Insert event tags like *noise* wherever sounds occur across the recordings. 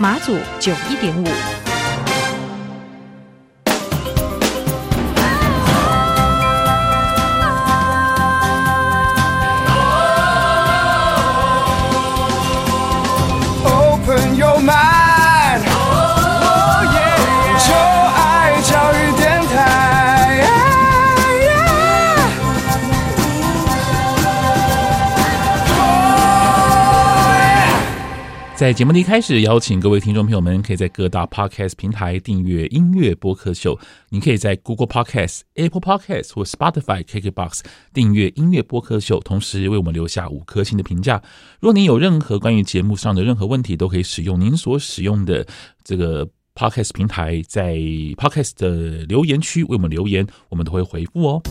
马祖九一点五。在节目的一开始，邀请各位听众朋友们，可以在各大 Podcast 平台订阅音乐播客秀。你可以在 Google Podcast、Apple Podcast 或 Spotify、KKBox 订阅音乐播客秀，同时为我们留下五颗星的评价。如果您有任何关于节目上的任何问题，都可以使用您所使用的这个 Podcast 平台，在 Podcast 的留言区为我们留言，我们都会回复哦。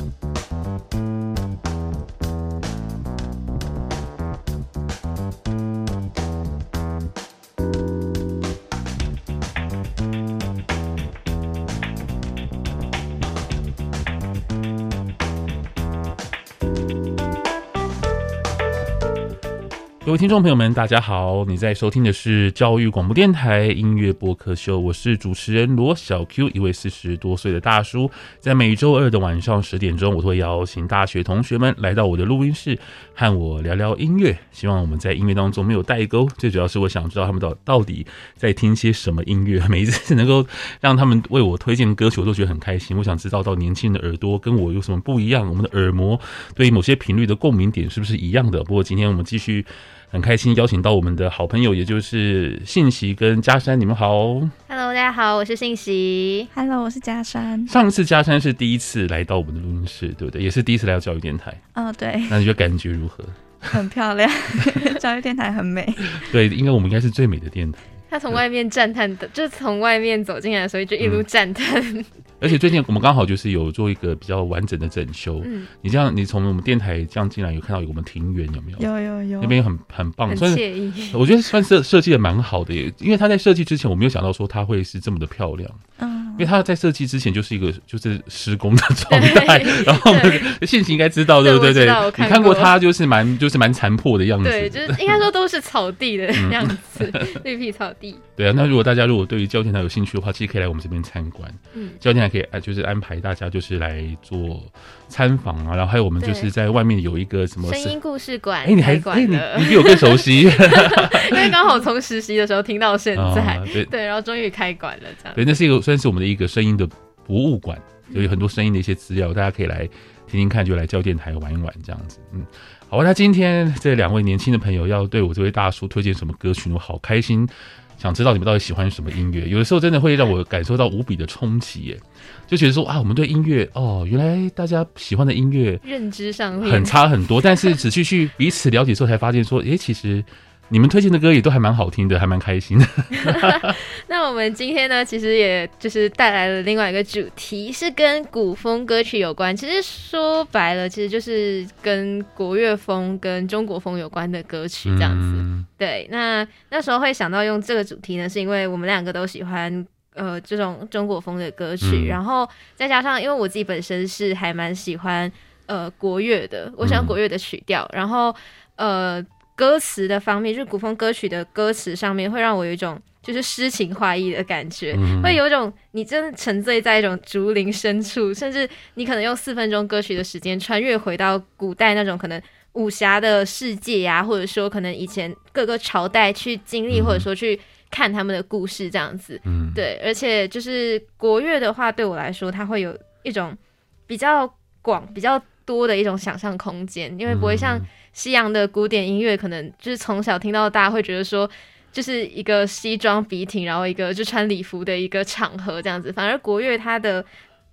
各位听众朋友们，大家好！你在收听的是教育广播电台音乐播客秀，我是主持人罗小 Q，一位四十多岁的大叔。在每周二的晚上十点钟，我都会邀请大学同学们来到我的录音室，和我聊聊音乐。希望我们在音乐当中没有代沟，最主要是我想知道他们到到底在听些什么音乐。每一次能够让他们为我推荐歌曲，我都觉得很开心。我想知道到年轻人的耳朵跟我有什么不一样，我们的耳膜对于某些频率的共鸣点是不是一样的？不过今天我们继续。很开心邀请到我们的好朋友，也就是信息跟嘉山，你们好。Hello，大家好，我是信息。Hello，我是嘉山。上次嘉山是第一次来到我们的录音室，对不对？也是第一次来到教育电台。哦，对。那你觉得感觉如何？*laughs* 很漂亮，*laughs* 教育电台很美。对，应该我们应该是最美的电台。他从外面赞叹的，就是从外面走进来的时候就一路赞叹。嗯而且最近我们刚好就是有做一个比较完整的整修。嗯，你这样，你从我们电台这样进来，有看到有我们庭园有没有？有有有，那边很很棒，很惬意。我觉得算设设计的蛮好的耶，因为他在设计之前，我没有想到说他会是这么的漂亮。嗯。因为他在设计之前就是一个 *laughs* 就是施工的状态，*laughs* 然后信息应该知道对不对？对，你看过他就是蛮就是蛮残破的样子，对，就是应该说都是草地的样子，*laughs* 绿皮草地。对啊，那如果大家如果对于教育电台有兴趣的话，其实可以来我们这边参观。嗯，教育电台可以哎，就是安排大家就是来做参访啊，然后还有我们就是在外面有一个什么声音故事馆，哎，你还哎你你比我更熟悉，因为刚好从实习的时候听到现在，对对，然后终于开馆了这样。对，那是一个算是我们的。一个声音的博物馆，有很多声音的一些资料，大家可以来听听看，就来教电台玩一玩这样子。嗯，好，那今天这两位年轻的朋友要对我这位大叔推荐什么歌曲，我好开心，想知道你们到底喜欢什么音乐。有的时候真的会让我感受到无比的冲击，耶，就觉得说啊，我们对音乐哦，原来大家喜欢的音乐认知上很差很多，但是仔细去彼此了解之后，才发现说，诶，其实。你们推荐的歌也都还蛮好听的，还蛮开心的。*laughs* 那我们今天呢，其实也就是带来了另外一个主题，是跟古风歌曲有关。其实说白了，其实就是跟国乐风跟中国风有关的歌曲这样子。嗯、对，那那时候会想到用这个主题呢，是因为我们两个都喜欢呃这种中国风的歌曲，嗯、然后再加上因为我自己本身是还蛮喜欢呃国乐的，我喜欢国乐的曲调，嗯、然后呃。歌词的方面，就是古风歌曲的歌词上面，会让我有一种就是诗情画意的感觉，嗯、会有一种你真的沉醉在一种竹林深处，甚至你可能用四分钟歌曲的时间穿越回到古代那种可能武侠的世界呀、啊，或者说可能以前各个朝代去经历，或者说去看他们的故事这样子。嗯，对，而且就是国乐的话，对我来说，它会有一种比较广、比较多的一种想象空间，因为不会像。西洋的古典音乐可能就是从小听到大，会觉得说就是一个西装笔挺，然后一个就穿礼服的一个场合这样子。反而国乐它的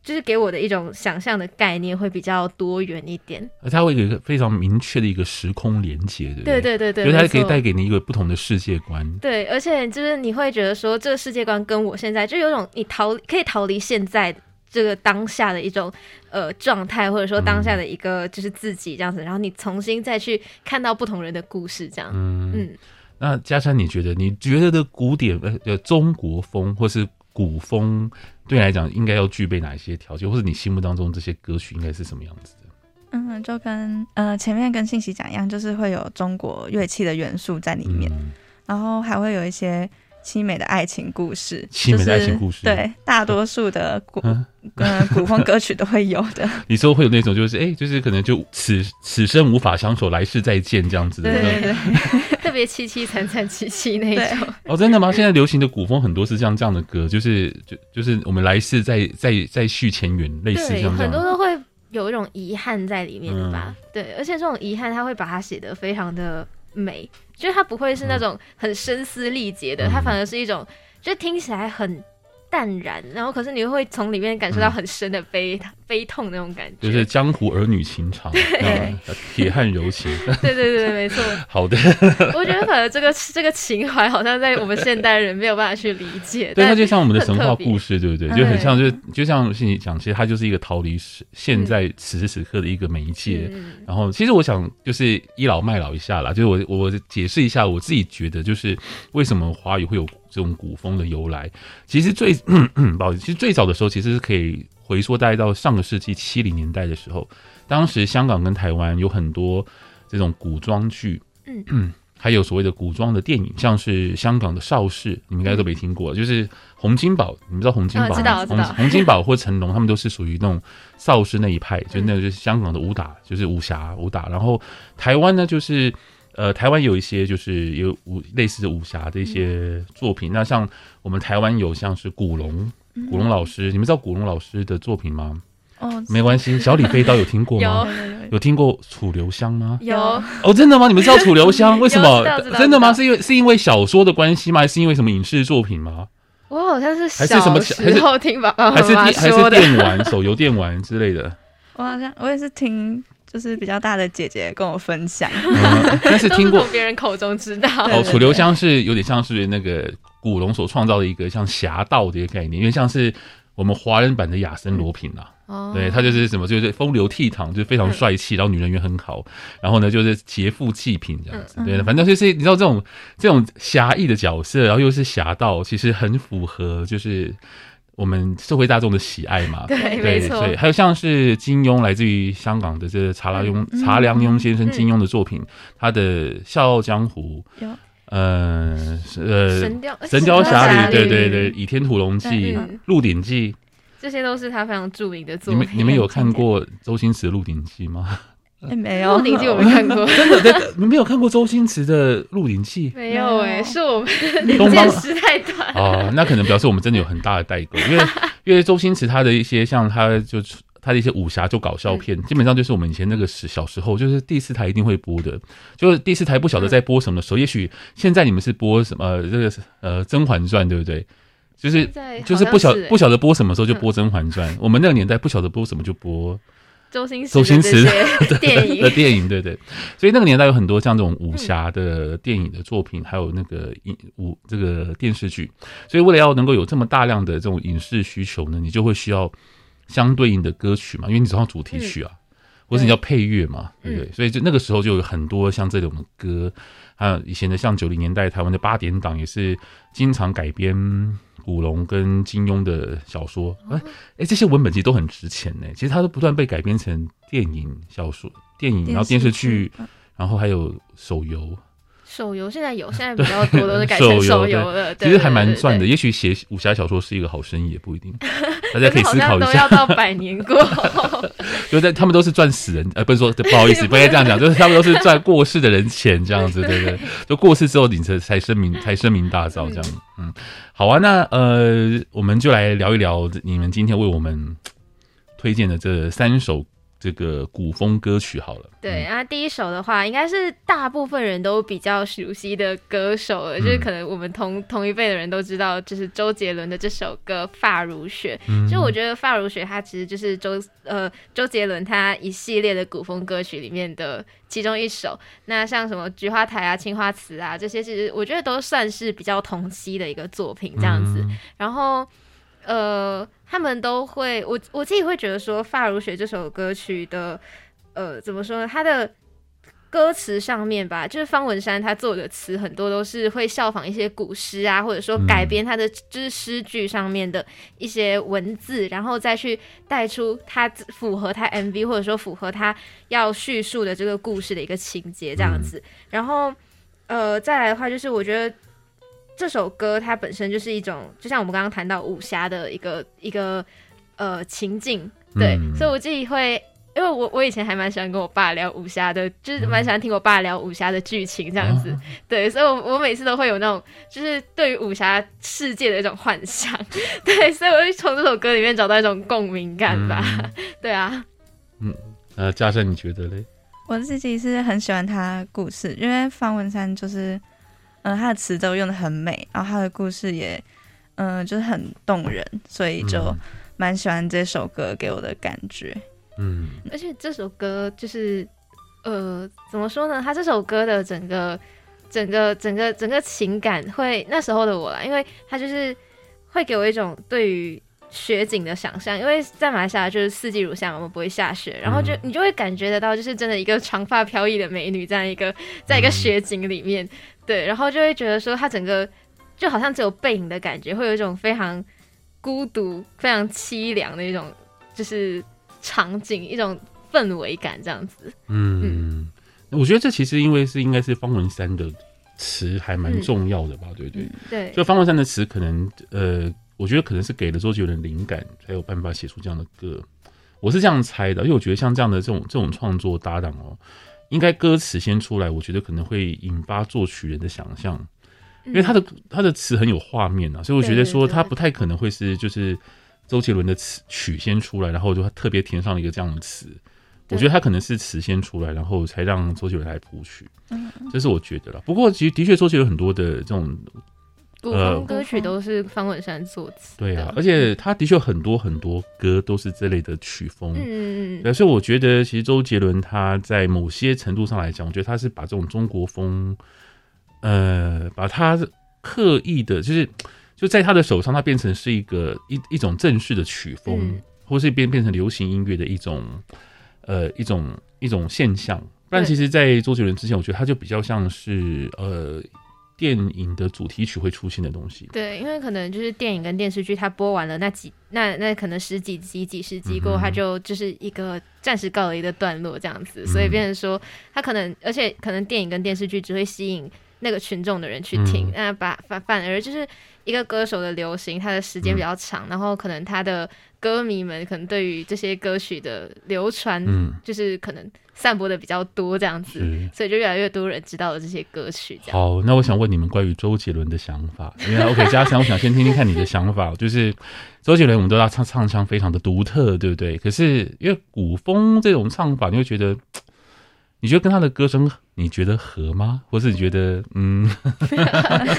就是给我的一种想象的概念会比较多元一点，而它会有一个非常明确的一个时空连接，对不对？对对对对，所以它可以带给你一个不同的世界观。对，而且就是你会觉得说，这个世界观跟我现在就有种你逃可以逃离现在这个当下的一种呃状态，或者说当下的一个就是自己这样子，嗯、然后你重新再去看到不同人的故事，这样。嗯嗯。那佳珊，你觉得你觉得的古典呃中国风或是古风？对你来讲，应该要具备哪一些条件，或者你心目当中这些歌曲应该是什么样子的？嗯，就跟呃前面跟信息讲一样，就是会有中国乐器的元素在里面，嗯、然后还会有一些凄美的爱情故事，凄美的爱情故事，对，大多数的古嗯、呃、古风歌曲都会有的。*laughs* 你说会有那种就是哎，就是可能就此此生无法相守，来世再见这样子的，对对对。*laughs* 特别凄凄惨惨戚戚那一种 *laughs* 哦，真的吗？现在流行的古风很多是像这样的歌，就是就就是我们来世再再再续前缘，类似这样，很多都会有一种遗憾在里面的吧？嗯、对，而且这种遗憾他会把它写得非常的美，就是它不会是那种很声嘶力竭的，它、嗯、反而是一种就听起来很。淡然，然后可是你会从里面感受到很深的悲、嗯、悲痛那种感觉，就是江湖儿女情长，*laughs* 铁汉柔情。*laughs* 对对对，没错。*laughs* 好的，我觉得反而这个这个情怀好像在我们现代人没有办法去理解。对，它就像我们的神话故事，对不对？就很像，就就像是你讲，其实它就是一个逃离现在此时此刻的一个媒介。嗯、然后，其实我想就是倚老卖老一下啦，就是我我解释一下我自己觉得，就是为什么华语会有。这种古风的由来，其实最不好意思，其实最早的时候，其实是可以回溯大概到上个世纪七零年代的时候，当时香港跟台湾有很多这种古装剧，嗯，*clears throat* 还有所谓的古装的电影，像是香港的邵氏，你们应该都没听过，就是洪金宝，你们知道洪金宝。洪金宝或成龙，他们都是属于那种邵氏那一派，就那个就是香港的武打，就是武侠武打，然后台湾呢就是。呃，台湾有一些就是有武类似的武侠的一些作品。嗯、那像我们台湾有像是古龙，古龙老师，嗯、你们知道古龙老师的作品吗？哦，没关系。小李飞刀有听过吗？有，*laughs* 有听过《楚留香》吗？有。哦，真的吗？你们知道《楚留香》*laughs* 为什么？真的吗？是因为是因为小说的关系吗？还是因为什么影视作品吗？我好像是小时候听爸爸妈妈说的，还是还是电玩、手游电玩之类的。*laughs* 我好像我也是听。就是比较大的姐姐跟我分享，*laughs* 嗯、但是听过从别人口中知道。哦，楚留香是有点像是那个古龙所创造的一个像侠盗的一个概念，因为像是我们华人版的亚森罗平啊，哦、对他就是什么，就是风流倜傥，就是非常帅气，然后女人缘很好，然后呢就是劫富济贫这样子，对，反正就是你知道这种这种侠义的角色，然后又是侠盗，其实很符合就是。我们社会大众的喜爱嘛，*laughs* 对，对没错。所以还有像是金庸，来自于香港的这个查良庸、查良庸先生金庸的作品，嗯、他的《笑傲江湖》有，呃，呃，神雕《神雕侠侣》，对对对，《倚天屠龙记》《鹿鼎记》，这些都是他非常著名的作品。你们你们有看过周星驰的《鹿鼎记》吗？欸、没有，《鹿鼎记》我没看过，*laughs* 真的，真的，你没有看过周星驰的《鹿鼎记》？*laughs* 没有哎、欸，是我们年 *laughs* 见识太短啊、呃，那可能表示我们真的有很大的代沟，因为因为周星驰他的一些像他就他的一些武侠就搞笑片，嗯、基本上就是我们以前那个时小时候就是第四台一定会播的，就是第四台不晓得在播什么的时候，嗯、也许现在你们是播什么这个呃《甄嬛传》对不对？就是就是不晓不晓得播什么时候就播《甄嬛传》，嗯、我们那个年代不晓得播什么就播。周星驰，周星驰的电影的电影，对对，所以那个年代有很多像这种武侠的电影的作品，还有那个影武这个电视剧。所以为了要能够有这么大量的这种影视需求呢，你就会需要相对应的歌曲嘛，因为你总要主题曲啊，或者你要配乐嘛，对不对？所以就那个时候就有很多像这种歌，还有以前的像九零年代台湾的八点档也是经常改编。古龙跟金庸的小说，哎、欸、这些文本其实都很值钱呢。其实它都不断被改编成电影、小说、电影，然后电视剧，然后还有手游。手游现在有，现在比较多都是改成手游了。其实还蛮赚的，也许写武侠小说是一个好生意，也不一定。*laughs* 大家可以思考一下。都要到百年过后，*laughs* 就在他们都是赚死人，呃，不是说不好意思，不应该这样讲，就是他们都是赚过世的人钱这样子，对不对？就过世之后，你才才声名才声名大噪这样。嗯，好啊，那呃，我们就来聊一聊你们今天为我们推荐的这三首。这个古风歌曲好了。对，然后第一首的话，应该是大部分人都比较熟悉的歌手了，嗯、就是可能我们同同一辈的人都知道，就是周杰伦的这首歌《发如雪》。嗯，就我觉得《发如雪》它其实就是周呃周杰伦他一系列的古风歌曲里面的其中一首。那像什么《菊花台》啊、《青花瓷》啊这些，其实我觉得都算是比较同期的一个作品这样子。嗯、然后。呃，他们都会，我我自己会觉得说，《发如雪》这首歌曲的，呃，怎么说呢？它的歌词上面吧，就是方文山他做的词很多都是会效仿一些古诗啊，或者说改编他的就是诗句上面的一些文字，嗯、然后再去带出他符合他 MV 或者说符合他要叙述的这个故事的一个情节这样子。嗯、然后，呃，再来的话就是我觉得。这首歌它本身就是一种，就像我们刚刚谈到武侠的一个一个呃情境，对，嗯、所以我自己会，因为我我以前还蛮喜欢跟我爸聊武侠的，就是蛮喜欢听我爸聊武侠的剧情这样子，嗯、对，所以我我每次都会有那种，就是对于武侠世界的一种幻想，*laughs* 对，所以我会从这首歌里面找到一种共鸣感吧，嗯、*laughs* 对啊，嗯，呃，嘉盛你觉得嘞？我自己是很喜欢他故事，因为方文山就是。嗯，他的词都用得很美，然后他的故事也，嗯，就是很动人，所以就蛮喜欢这首歌给我的感觉。嗯，而且这首歌就是，呃，怎么说呢？他这首歌的整个、整个、整个、整个情感会那时候的我啦，因为他就是会给我一种对于雪景的想象，因为在马来西亚就是四季如夏嘛，我们不会下雪，然后就你就会感觉得到，就是真的一个长发飘逸的美女，在一个在一个雪景里面。对，然后就会觉得说，他整个就好像只有背影的感觉，会有一种非常孤独、非常凄凉的一种，就是场景，一种氛围感这样子。嗯，嗯我觉得这其实因为是应该是方文山的词还蛮重要的吧，嗯、对不对？对，就方文山的词可能呃，我觉得可能是给了周杰伦灵感，才有办法写出这样的歌。我是这样猜的，因为我觉得像这样的这种这种创作搭档哦。应该歌词先出来，我觉得可能会引发作曲人的想象，因为他的他的词很有画面啊，所以我觉得说他不太可能会是就是周杰伦的词曲先出来，然后就特别填上了一个这样的词。我觉得他可能是词先出来，然后才让周杰伦来谱曲，这是我觉得了。不过其实的确周杰伦很多的这种。古风歌曲都是方文山作词，对啊，而且他的确很多很多歌都是这类的曲风，嗯嗯，所以我觉得其实周杰伦他在某些程度上来讲，我觉得他是把这种中国风，呃，把他刻意的，就是就在他的手上，他变成是一个一一种正式的曲风，嗯、或是变变成流行音乐的一种，呃，一种一种现象。但其实，在周杰伦之前，我觉得他就比较像是呃。电影的主题曲会出现的东西，对，因为可能就是电影跟电视剧，它播完了那几那那可能十几集几十集过后，它就就是一个暂时告了一个段落这样子，嗯、所以变成说，它可能而且可能电影跟电视剧只会吸引那个群众的人去听，那、嗯、把反反而就是一个歌手的流行，它的时间比较长，嗯、然后可能他的歌迷们可能对于这些歌曲的流传，嗯，就是可能。散播的比较多，这样子，所以就越来越多人知道了这些歌曲。好，那我想问你们关于周杰伦的想法。*laughs* 因为 OK，嘉祥，我想先听听看你的想法。就是周杰伦，我们都知道唱唱腔非常的独特，对不对？可是因为古风这种唱法，你会觉得，你觉得跟他的歌声，你觉得合吗？或是你觉得，嗯？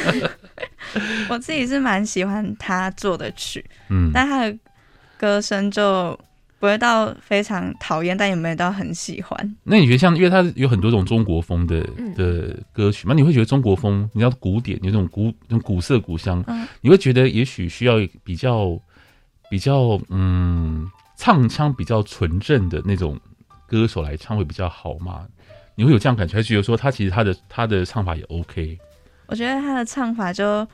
*laughs* 我自己是蛮喜欢他做的曲，嗯，但他的歌声就。不会到非常讨厌，但也没有到很喜欢。那你觉得像，因为它有很多种中国风的的歌曲嘛，你会觉得中国风，你知道古典有这种古那种古色古香，嗯、你会觉得也许需要比较比较嗯唱腔比较纯正的那种歌手来唱会比较好嘛？你会有这样感觉，还是觉得说他其实他的他的唱法也 OK？我觉得他的唱法就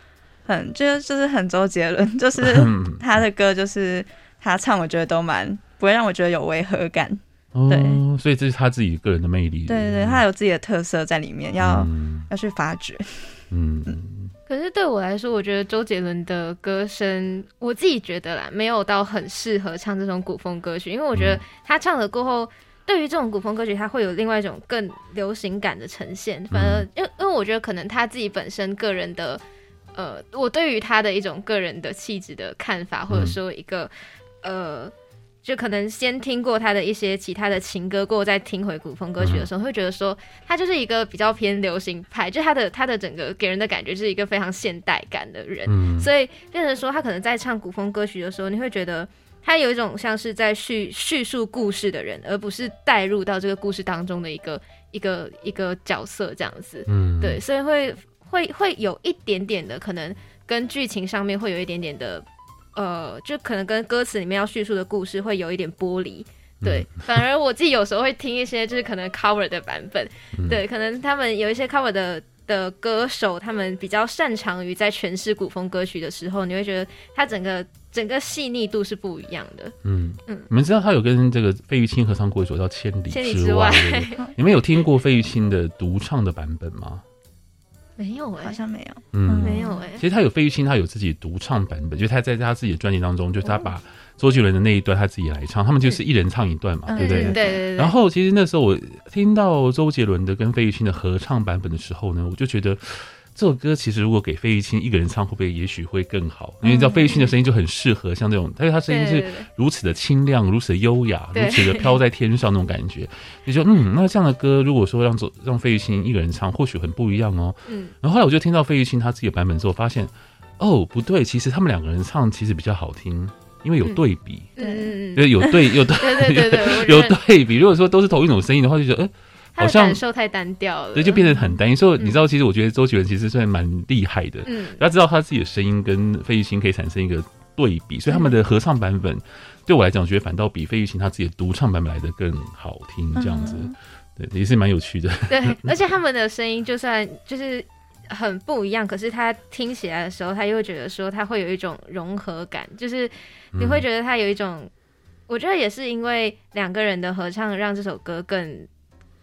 很就就是很周杰伦，就是 *laughs* 他的歌就是他唱，我觉得都蛮。不会让我觉得有违和感，对、哦，所以这是他自己个人的魅力。对对对，他有自己的特色在里面，要、嗯、要去发掘。嗯，可是对我来说，我觉得周杰伦的歌声，我自己觉得啦，没有到很适合唱这种古风歌曲，因为我觉得他唱了过后，对于这种古风歌曲，他会有另外一种更流行感的呈现。反而，因为因为我觉得可能他自己本身个人的，呃，我对于他的一种个人的气质的看法，或者说一个，呃。就可能先听过他的一些其他的情歌，过后再听回古风歌曲的时候，会觉得说他就是一个比较偏流行派，就他的他的整个给人的感觉就是一个非常现代感的人，嗯、所以变成说他可能在唱古风歌曲的时候，你会觉得他有一种像是在叙叙述故事的人，而不是带入到这个故事当中的一个一个一个角色这样子，嗯，对，所以会会会有一点点的可能跟剧情上面会有一点点的。呃，就可能跟歌词里面要叙述的故事会有一点剥离，对。嗯、反而我自己有时候会听一些，就是可能 cover 的版本，嗯、对，可能他们有一些 cover 的的歌手，他们比较擅长于在诠释古风歌曲的时候，你会觉得他整个整个细腻度是不一样的。嗯嗯，嗯你们知道他有跟这个费玉清合唱过一首叫《千里之外》之外对对，*laughs* 你们有听过费玉清的独唱的版本吗？没有哎、欸，好像没有，嗯，没有哎、欸。其实他有费玉清，他有自己独唱版本，就是他在他自己的专辑当中，就是他把周杰伦的那一段他自己来唱，他们就是一人唱一段嘛，嗯、对不对？对对对。然后其实那时候我听到周杰伦的跟费玉清的合唱版本的时候呢，我就觉得。这首歌其实如果给费玉清一个人唱，会不会也许会更好？因为你知道费玉清的声音就很适合像这种，因为他声音是如此的清亮、如此的优雅、如此的飘在天上那种感觉。你说，嗯，那这样的歌如果说让走让费玉清一个人唱，或许很不一样哦。嗯。然后后来我就听到费玉清他自己的版本之后，发现哦不对，其实他们两个人唱其实比较好听，因为有对比。嗯嗯。就是有对有对对对对有对比。如果说都是同一种声音的话，就觉得哎。好像感受太单调了，对，就变得很单一。所以你知道，其实我觉得周杰伦其实算蛮厉害的。嗯，他知道他自己的声音跟费玉清可以产生一个对比，所以他们的合唱版本对我来讲，我觉得反倒比费玉清他自己的独唱版本来的更好听。这样子，对，也是蛮有趣的。对，*laughs* 而且他们的声音就算就是很不一样，可是他听起来的时候，他又会觉得说他会有一种融合感，就是你会觉得他有一种，我觉得也是因为两个人的合唱让这首歌更。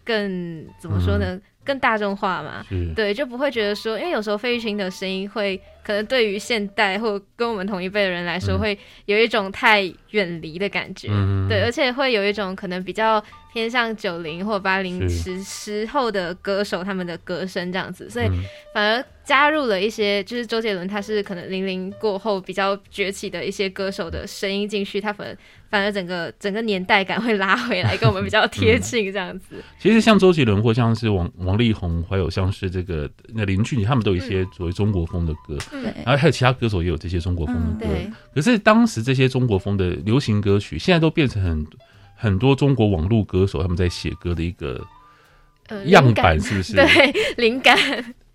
更怎么说呢？嗯、更大众化嘛，是。对，就不会觉得说，因为有时候费玉清的声音会可能对于现代或跟我们同一辈的人来说，会有一种太远离的感觉，嗯、对，而且会有一种可能比较偏向九零或八零时时候的歌手他们的歌声这样子，所以反而加入了一些，就是周杰伦他是可能零零过后比较崛起的一些歌手的声音进去，他反而。反而整个整个年代感会拉回来，跟我们比较贴近这样子。嗯、其实像周杰伦或像是王王力宏，还有像是这个那林俊杰，他们都有一些所谓中国风的歌。嗯，然后还有其他歌手也有这些中国风的歌。可是当时这些中国风的流行歌曲，现在都变成很很多中国网络歌手他们在写歌的一个样板，是不是？*laughs* 对，灵感。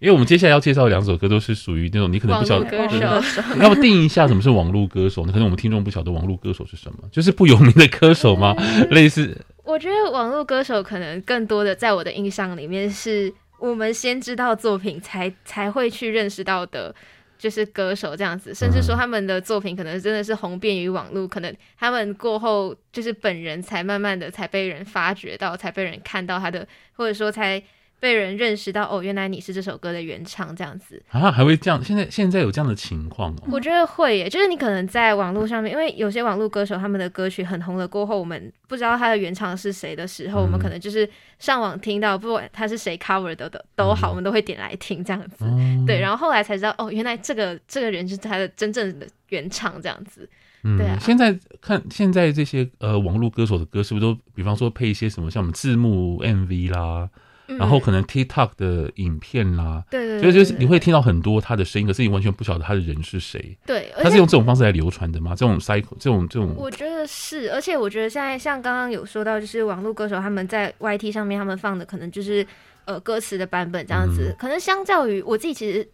因为我们接下来要介绍的两首歌都是属于那种你可能不晓得歌手，要不定义一下什么是网络歌手呢？可能我们听众不晓得网络歌手是什么，*laughs* 就是不有名的歌手吗？嗯、类似？我觉得网络歌手可能更多的在我的印象里面，是我们先知道作品才才会去认识到的，就是歌手这样子，甚至说他们的作品可能真的是红遍于网络，可能他们过后就是本人才慢慢的才被人发掘到，才被人看到他的，或者说才。被人认识到哦，原来你是这首歌的原唱这样子啊，还会这样？现在现在有这样的情况哦？我觉得会耶，就是你可能在网络上面，因为有些网络歌手他们的歌曲很红了过后，我们不知道他的原唱是谁的时候，嗯、我们可能就是上网听到，不管他是谁 cover 的的都好，嗯、我们都会点来听这样子。嗯、*laughs* 对，然后后来才知道哦，原来这个这个人是他的真正的原唱这样子。嗯，对啊。现在看现在这些呃网络歌手的歌，是不是都比方说配一些什么像我们字幕 MV 啦？然后可能 TikTok 的影片啦，对对，所以就是你会听到很多他的声音，可是你完全不晓得他的人是谁。对，他是用这种方式来流传的吗？这种 cycle，这种这种，我觉得是。而且我觉得现在像刚刚有说到，就是网络歌手他们在 YT 上面他们放的可能就是。呃，歌词的版本这样子，嗯、可能相较于我自己，其实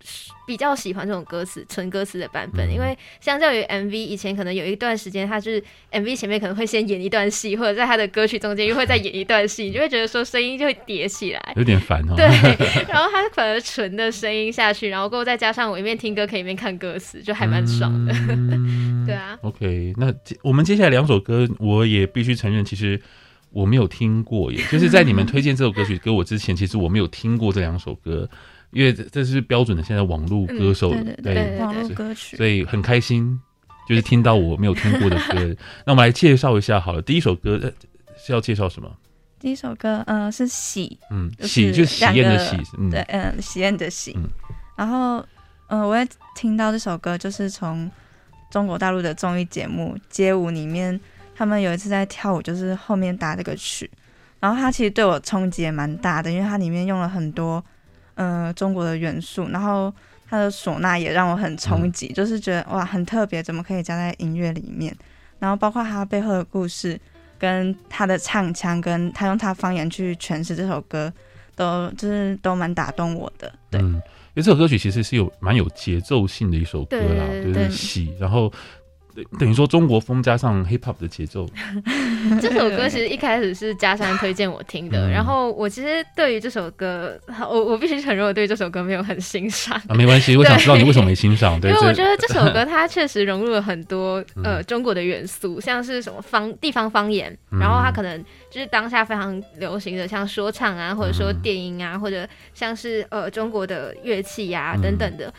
比较喜欢这种歌词纯歌词的版本，嗯、因为相较于 MV，以前可能有一段时间，它就是 MV 前面可能会先演一段戏，或者在他的歌曲中间又会再演一段戏，你就会觉得说声音就会叠起来，有点烦哦。对，*laughs* 然后它反而纯的声音下去，然后过后再加上我一面听歌可以一面看歌词，就还蛮爽的。嗯、*laughs* 对啊。OK，那我们接下来两首歌，我也必须承认，其实。我没有听过耶，*laughs* 就是在你们推荐这首歌曲给我之前，其实我没有听过这两首歌，因为这是标准的现在网络歌手对网络歌曲，所以很开心，就是听到我没有听过的歌。*laughs* 那我们来介绍一下好了，第一首歌是要介绍什么？第一首歌，嗯，是喜，嗯，喜就是喜宴的喜，嗯对，嗯，喜宴的喜。然后，呃，我也听到这首歌，就是从中国大陆的综艺节目《街舞》里面。他们有一次在跳舞，就是后面搭这个曲，然后它其实对我冲击也蛮大的，因为它里面用了很多呃中国的元素，然后它的唢呐也让我很冲击，嗯、就是觉得哇很特别，怎么可以加在音乐里面？然后包括它背后的故事，跟他的唱腔，跟他用他方言去诠释这首歌，都就是都蛮打动我的。对，嗯、因为这首歌曲其实是有蛮有节奏性的一首歌啦，对，对，对，就是喜，然后。等于说中国风加上 hip hop 的节奏，*laughs* 这首歌其实一开始是嘉山推荐我听的，然后我其实对于这首歌，我我必须承认我对这首歌没有很欣赏。啊，没关系，我想知道你为什么没欣赏？对，*laughs* 因为我觉得这首歌 *laughs* 它确实融入了很多呃中国的元素，像是什么方地方方言，然后它可能就是当下非常流行的，像说唱啊，或者说电音啊，或者像是呃中国的乐器呀等等的，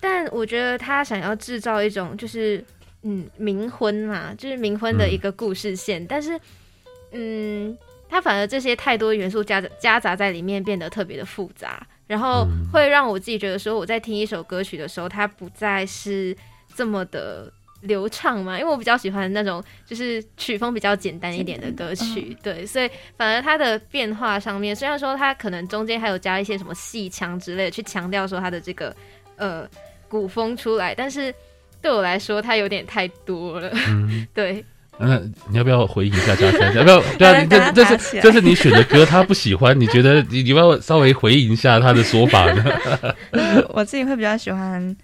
但我觉得他想要制造一种就是。嗯，冥婚嘛，就是冥婚的一个故事线，嗯、但是，嗯，它反而这些太多元素夹杂夹杂在里面，变得特别的复杂，然后会让我自己觉得说，我在听一首歌曲的时候，它不再是这么的流畅嘛，因为我比较喜欢那种就是曲风比较简单一点的歌曲，对，所以反而它的变化上面，虽然说它可能中间还有加一些什么戏腔之类的，去强调说它的这个呃古风出来，但是。对我来说，它有点太多了。嗯，*laughs* 对。那你要不要回应一下嘉诚？要不要？*laughs* 对啊，这这是这是你选的歌，他不喜欢，你觉得你你要不要稍微回应一下他的说法呢？*laughs* 我自己会比较喜欢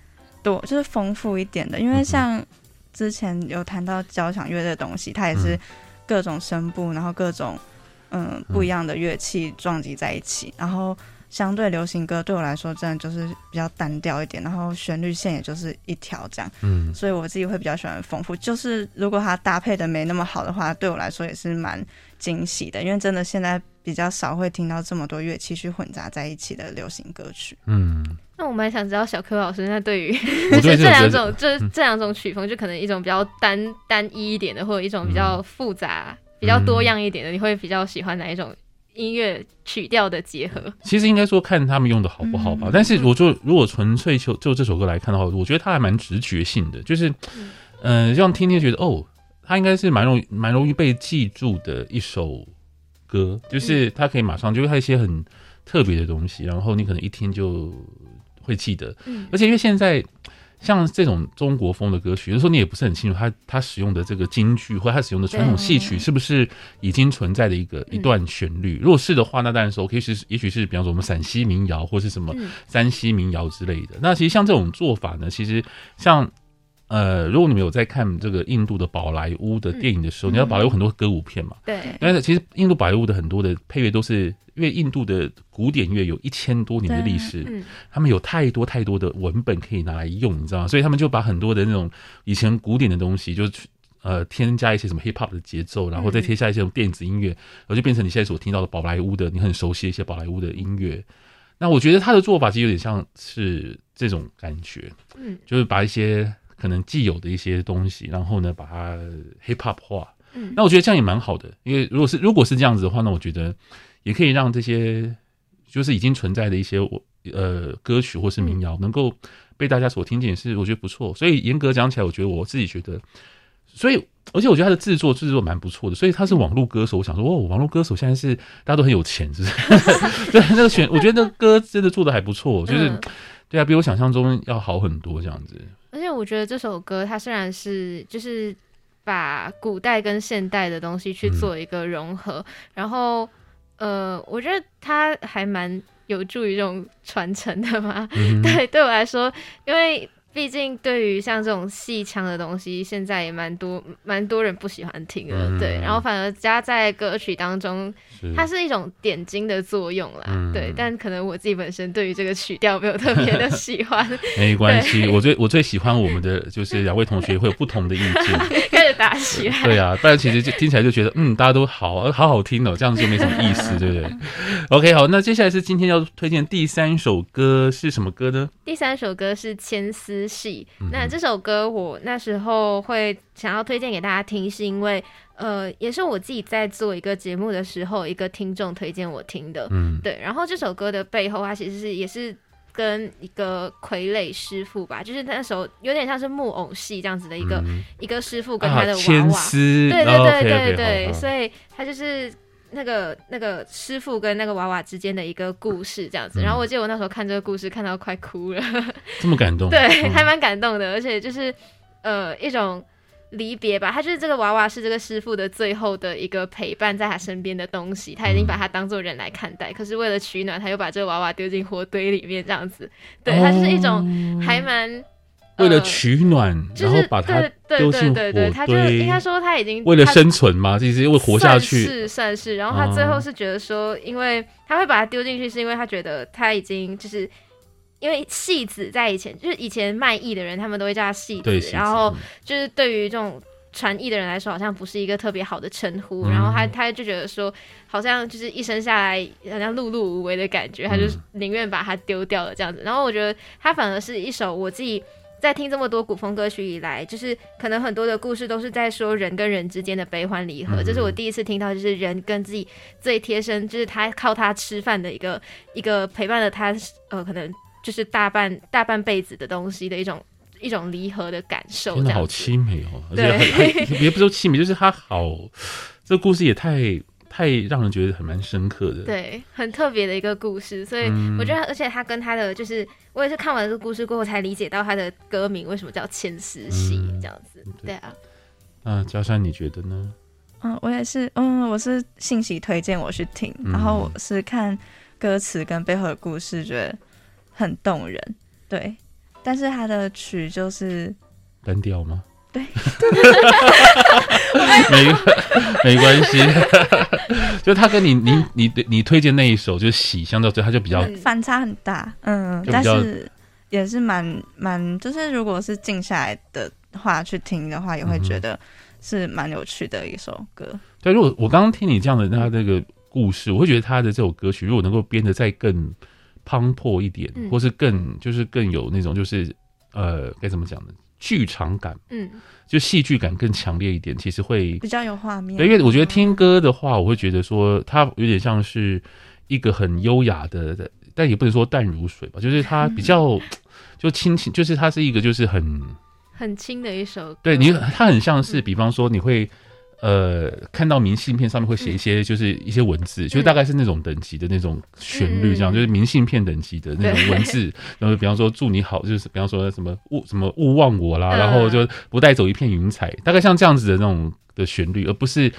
多，就是丰富一点的，因为像之前有谈到交响乐的东西，它也是各种声部，然后各种嗯不一样的乐器撞击在一起，然后。相对流行歌对我来说，真的就是比较单调一点，然后旋律线也就是一条这样，嗯，所以我自己会比较喜欢丰富。就是如果它搭配的没那么好的话，对我来说也是蛮惊喜的，因为真的现在比较少会听到这么多乐器去混杂在一起的流行歌曲。嗯，那我蛮想知道小柯老师，那对于就 *laughs* 这两种，这这两种曲风，就可能一种比较单单一一点的，或者一种比较复杂、比较多样一点的，你会比较喜欢哪一种？音乐曲调的结合，其实应该说看他们用的好不好吧。嗯、但是我就如果纯粹就就这首歌来看的话，我觉得它还蛮直觉性的，就是嗯，这样、呃、听听觉得哦，它应该是蛮容易蛮容易被记住的一首歌，就是它可以马上就会它一些很特别的东西，然后你可能一听就会记得。嗯，而且因为现在。像这种中国风的歌曲，有时候你也不是很清楚，他他使用的这个京剧或者他使用的传统戏曲是不是已经存在的一个一段旋律？如果是的话，那当然是 OK，是也许是比方说我们陕西民谣或是什么山西民谣之类的。那其实像这种做法呢，其实像。呃，如果你们有在看这个印度的宝莱坞的电影的时候，嗯、你知道宝莱坞很多歌舞片嘛？对。但是其实印度宝莱坞的很多的配乐都是，因为印度的古典乐有一千多年的历史，嗯、他们有太多太多的文本可以拿来用，你知道吗？所以他们就把很多的那种以前古典的东西，就呃添加一些什么 hip hop 的节奏，然后再添加一些电子音乐，然后就变成你现在所听到的宝莱坞的你很熟悉的一些宝莱坞的音乐。那我觉得他的做法其实有点像是这种感觉，嗯，就是把一些。可能既有的一些东西，然后呢，把它 hip hop 化。嗯，那我觉得这样也蛮好的，因为如果是如果是这样子的话，那我觉得也可以让这些就是已经存在的一些我呃歌曲或是民谣能够被大家所听见，是我觉得不错。所以严格讲起来，我觉得我自己觉得，所以而且我觉得他的制作制作蛮不错的。所以他是网络歌手，我想说哦，网络歌手现在是大家都很有钱，是不是？*laughs* 对，那个选我觉得那个歌真的做的还不错，就是对啊，比我想象中要好很多这样子。而且我觉得这首歌，它虽然是就是把古代跟现代的东西去做一个融合，嗯、然后呃，我觉得它还蛮有助于这种传承的嘛。嗯、*laughs* 对，对我来说，因为。毕竟，对于像这种戏腔的东西，现在也蛮多蛮多人不喜欢听的，嗯、对。然后反而加在歌曲当中，是它是一种点睛的作用啦，嗯、对。但可能我自己本身对于这个曲调没有特别的 *laughs* 喜欢，没关系。我最我最喜欢我们的就是两位同学会有不同的意见，*laughs* 开始打起来。*laughs* 对啊，但其实就听起来就觉得，嗯，大家都好好好听哦，这样子就没什么意思，对不对？OK，好，那接下来是今天要推荐第三首歌是什么歌呢？第三首歌是《千丝》。戏，那这首歌我那时候会想要推荐给大家听，是因为呃，也是我自己在做一个节目的时候，一个听众推荐我听的，嗯，对。然后这首歌的背后，它其实是也是跟一个傀儡师傅吧，就是那时候有点像是木偶戏这样子的一个、嗯、一个师傅跟他的娃娃，啊、对对对对对，哦、okay, okay, 所以他就是。那个那个师傅跟那个娃娃之间的一个故事这样子，然后我记得我那时候看这个故事看到快哭了，*laughs* 这么感动，对，还蛮感动的，而且就是呃一种离别吧，他就是这个娃娃是这个师傅的最后的一个陪伴在他身边的东西，他已经把他当做人来看待，可是为了取暖，他又把这个娃娃丢进火堆里面这样子，对，他就是一种还蛮。为了取暖，呃、然后把它丢进火堆，对对他就应该说他已经为了生存嘛，其实因为活下去是算是。然后他最后是觉得说，因为他会把它丢进去，是因为他觉得他已经就是因为戏子在以前就是以前卖艺的人，他们都会叫他戏子，然后就是对于这种传艺的人来说，好像不是一个特别好的称呼。嗯、然后他他就觉得说，好像就是一生下来好像碌碌无为的感觉，他就宁愿把它丢掉了这样子。然后我觉得他反而是一首我自己。在听这么多古风歌曲以来，就是可能很多的故事都是在说人跟人之间的悲欢离合。这、嗯、是我第一次听到，就是人跟自己最贴身，就是他靠他吃饭的一个一个陪伴了他，呃，可能就是大半大半辈子的东西的一种一种离合的感受。真的好凄美哦，而且很也不说凄美，就是他好，这个故事也太。太让人觉得很蛮深刻的，对，很特别的一个故事，所以我觉得，而且他跟他的就是，我也是看完这个故事过后才理解到他的歌名为什么叫《千丝戏》这样子，嗯、对，对啊。那嘉山你觉得呢？嗯，我也是，嗯，我是信息推荐我去听，嗯、然后我是看歌词跟背后的故事，觉得很动人，对，但是他的曲就是单调吗？对，*laughs* 没没关系，*laughs* 就他跟你你你你推荐那一首就是喜，相较之他就比较反差很大，嗯，但是也是蛮蛮，就是如果是静下来的话去听的话，也会觉得是蛮有趣的一首歌。嗯、对，如果我刚刚听你这样的他这个故事，我会觉得他的这首歌曲如果能够编得再更磅礴一点，嗯、或是更就是更有那种就是呃该怎么讲呢？剧场感，嗯，就戏剧感更强烈一点，其实会比较有画面。对，因为我觉得听歌的话，我会觉得说它有点像是一个很优雅的，但也不能说淡如水吧，就是它比较 *laughs* 就轻轻，就是它是一个就是很很轻的一首歌。对你，它很像是，比方说你会。呃，看到明信片上面会写一些，就是一些文字，嗯、就是大概是那种等级的那种旋律，这样、嗯、就是明信片等级的那种文字。然后比方说祝你好，就是比方说什么勿什么勿忘我啦，嗯、然后就不带走一片云彩，大概像这样子的那种的旋律，而不是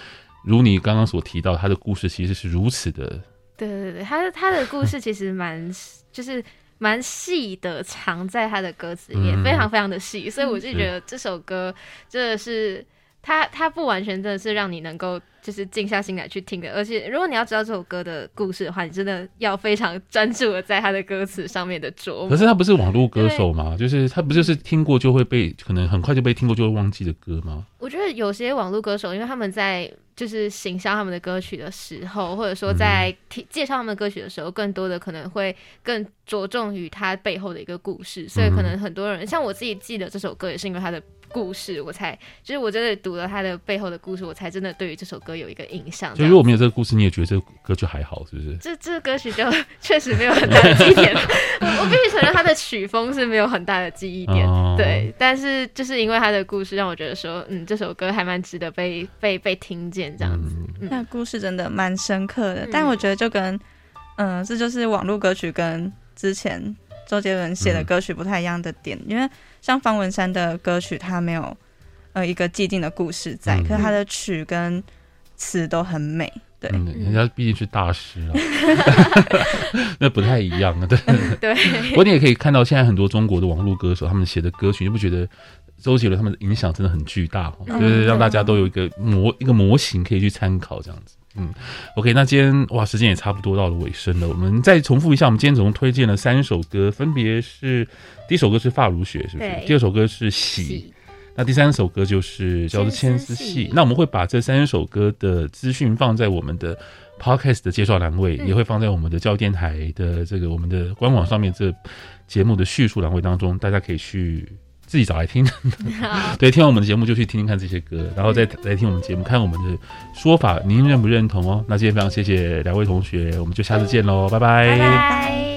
如你刚刚所提到，他的故事其实是如此的。对对对，他的他的故事其实蛮就是蛮细的，藏在他的歌词里面，嗯、非常非常的细，所以我就觉得这首歌真的是。它它不完全真的是让你能够就是静下心来去听的，而且如果你要知道这首歌的故事的话，你真的要非常 *laughs* 专注的在它的歌词上面的琢磨。可是他不是网络歌手吗？就是他不就是听过就会被可能很快就被听过就会忘记的歌吗？我觉得有些网络歌手，因为他们在就是行销他们的歌曲的时候，或者说在提介绍他们的歌曲的时候，更多的可能会更着重于他背后的一个故事，所以可能很多人像我自己记得这首歌，也是因为他的。故事，我才就是我真的读了他的背后的故事，我才真的对于这首歌有一个印象。就如果没有这个故事，你也觉得这个歌就还好，是不是？这这个歌曲就 *laughs* 确实没有很大的记忆点。*laughs* 我我必须承认，他的曲风是没有很大的记忆点，哦、对。但是就是因为他的故事，让我觉得说，嗯，这首歌还蛮值得被被被听见这样子。那、故事真的蛮深刻的，但我觉得就跟嗯，这就是网络歌曲跟之前周杰伦写的歌曲不太一样的点，嗯、因为。像方文山的歌曲，他没有呃一个既定的故事在，嗯、可是他的曲跟词都很美。对，嗯、人家毕竟是大师啊，*laughs* *laughs* 那不太一样啊。对 *laughs* 对。不过你也可以看到，现在很多中国的网络歌手，他们写的歌曲，你不觉得周杰伦他们的影响真的很巨大？嗯、就是让大家都有一个模一个模型可以去参考，这样子。嗯，OK，那今天哇，时间也差不多到了尾声了。我们再重复一下，我们今天总共推荐了三首歌，分别是第一首歌是《发如雪》，是不是？第二首歌是喜《》，那第三首歌就是叫做《牵丝戏》。戏那我们会把这三首歌的资讯放在我们的 Podcast 的介绍栏位，嗯、也会放在我们的教育电台的这个我们的官网上面，这节目的叙述栏位当中，大家可以去。自己找来听，*laughs* 对，听完我们的节目就去听听看这些歌，然后再来听我们节目，看我们的说法，您认不认同哦？那今天非常谢谢两位同学，我们就下次见喽，拜拜。拜拜。